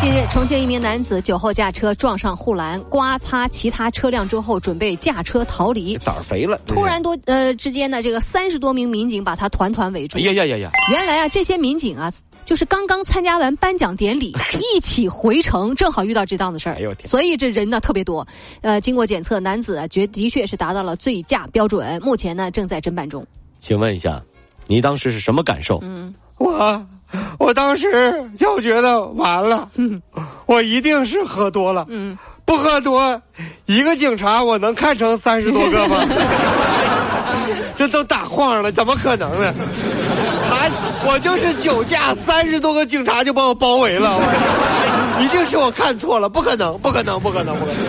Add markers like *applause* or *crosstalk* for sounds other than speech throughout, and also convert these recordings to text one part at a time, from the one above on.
近日，重庆一名男子酒后驾车撞上护栏，刮擦其他车辆之后，准备驾车逃离。胆儿肥了，突然多呃之间呢，这个三十多名民警把他团团围住。哎呀呀呀呀！原来啊，这些民警啊，就是刚刚参加完颁奖典礼，*laughs* 一起回城，正好遇到这档子事儿。哎呦天！所以这人呢特别多。呃，经过检测，男子啊，绝的确是达到了醉驾标准，目前呢正在侦办中。请问一下，你当时是什么感受？嗯，我 *laughs* 我当时就觉得完了，*laughs* 我一定是喝多了。嗯，不喝多，一个警察我能看成三十多个吗？*laughs* 这都打晃了，怎么可能呢？才我就是酒驾，三十多个警察就把我包围了，一定是我看错了，不可能，不可能，不可能，不可能。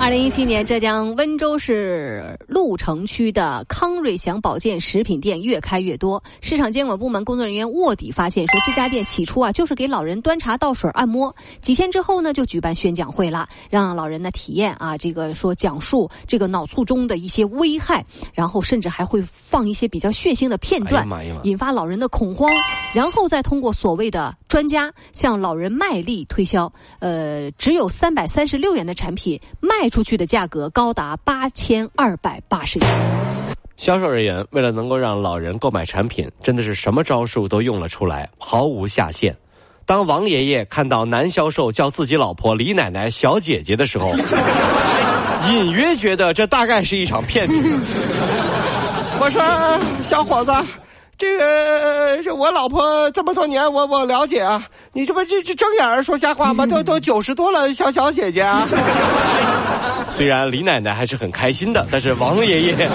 二零一七年，浙江温州市鹿城区的康瑞祥保健食品店越开越多。市场监管部门工作人员卧底发现，说这家店起初啊就是给老人端茶倒水、按摩，几天之后呢就举办宣讲会了，让老人呢体验啊这个说讲述这个脑卒中的一些危害，然后甚至还会放一些比较血腥的片段，引发老人的恐慌，然后再通过所谓的专家向老人卖力推销，呃，只有三百三十六元的产品卖。出去的价格高达八千二百八十元。销售人员为了能够让老人购买产品，真的是什么招数都用了出来，毫无下限。当王爷爷看到男销售叫自己老婆李奶奶小姐姐的时候，隐约觉得这大概是一场骗局。我说，小伙子。这个是我老婆这么多年，我我了解啊。你这不这这睁眼说瞎话吗？都 *laughs* 都九十多了，小小姐姐啊。*laughs* 虽然李奶奶还是很开心的，但是王爷爷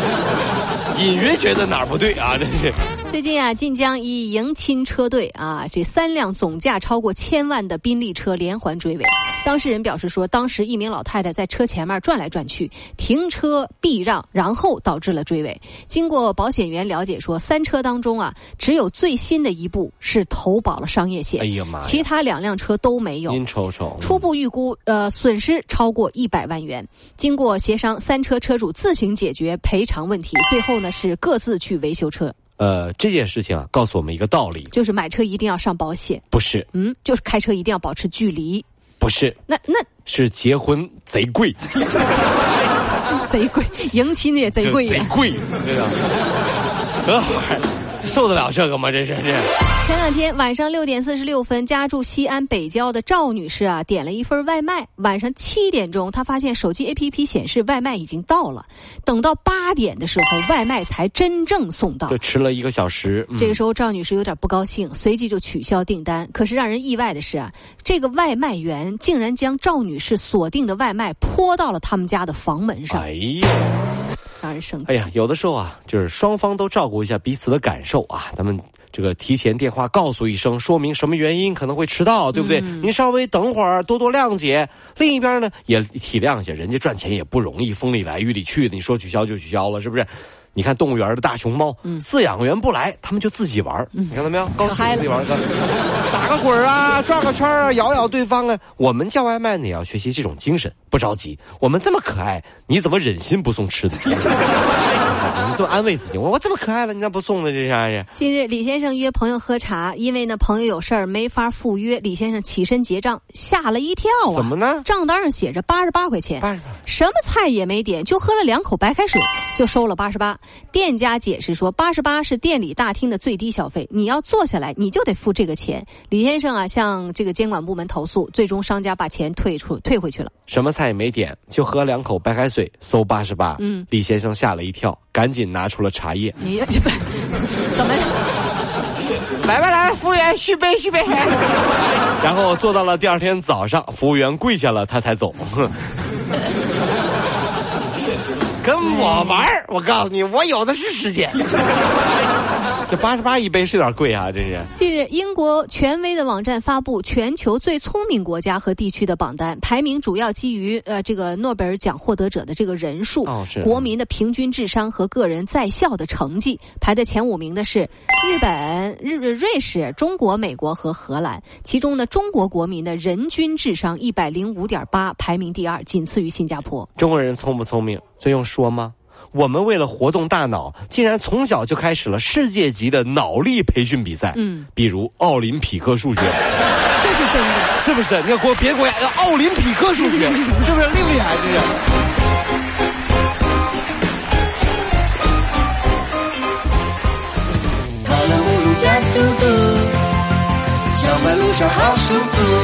隐约觉得哪儿不对啊！真是。最近啊，晋江一迎亲车队啊，这三辆总价超过千万的宾利车连环追尾。当事人表示说，当时一名老太太在车前面转来转去，停车避让，然后导致了追尾。经过保险员了解说，三车当中啊，只有最新的一部是投保了商业险，哎呀妈，其他两辆车都没有。您瞅瞅，初步预估呃损失超过一百万元。经过协商，三车车主自行解决赔偿问题，最后呢是各自去维修车。呃，这件事情啊，告诉我们一个道理，就是买车一定要上保险。不是，嗯，就是开车一定要保持距离。不是，那那是结婚贼贵，*laughs* 贼贵，迎亲也贼贵，贼贵，对吧？*laughs* 受得了这个吗？这是这。前两天晚上六点四十六分，家住西安北郊的赵女士啊，点了一份外卖。晚上七点钟，她发现手机 APP 显示外卖已经到了。等到八点的时候，外卖才真正送到。就迟了一个小时。这个时候，赵女士有点不高兴，随即就取消订单。可是让人意外的是啊，这个外卖员竟然将赵女士锁定的外卖泼到了他们家的房门上。哎呀！让人生气。哎呀，有的时候啊，就是双方都照顾一下彼此的感受啊，咱们。这个提前电话告诉一声，说明什么原因可能会迟到，对不对？您稍微等会儿，多多谅解。另一边呢，也体谅一下，人家赚钱也不容易，风里来雨里去的。你说取消就取消了，是不是？你看动物园的大熊猫，饲养员不来，他们就自己玩你看到没有？高兴自己玩打个滚啊，转个圈啊，咬咬对方啊。我们叫外卖呢，也要学习这种精神，不着急。我们这么可爱，你怎么忍心不送吃的？你这么安慰自己，我我这么可爱了，你咋不送呢？这啥呀？近日，李先生约朋友喝茶，因为呢朋友有事儿没法赴约，李先生起身结账，吓了一跳啊！怎么呢？账单上写着八十八块钱，什么菜也没点，就喝了两口白开水，就收了八十八。店家解释说，八十八是店里大厅的最低消费，你要坐下来你就得付这个钱。李先生啊，向这个监管部门投诉，最终商家把钱退出退回去了。什么菜也没点，就喝两口白开水，收八十八。嗯，李先生吓了一跳，赶紧拿出了茶叶。你这不怎么？来吧来，服务员续杯续杯。然后做到了第二天早上，服务员跪下了，他才走。跟我玩儿我告诉你，我有的是时间。这八十八一杯是有点贵啊，这是。近日，英国权威的网站发布全球最聪明国家和地区的榜单，排名主要基于呃这个诺贝尔奖获得者的这个人数、哦是国民的平均智商和个人在校的成绩。排在前五名的是日本、日瑞士、中国、美国和荷兰。其中呢，中国国民的人均智商一百零五点八，排名第二，仅次于新加坡。中国人聪不聪明，这用说吗？我们为了活动大脑，竟然从小就开始了世界级的脑力培训比赛。嗯，比如奥林匹克数学，*laughs* 这是真的。是不是？你看国别的国家呃奥林匹克数学，*laughs* 是不是厉不厉害？这是。跑了五路加速度，上班路上好舒服。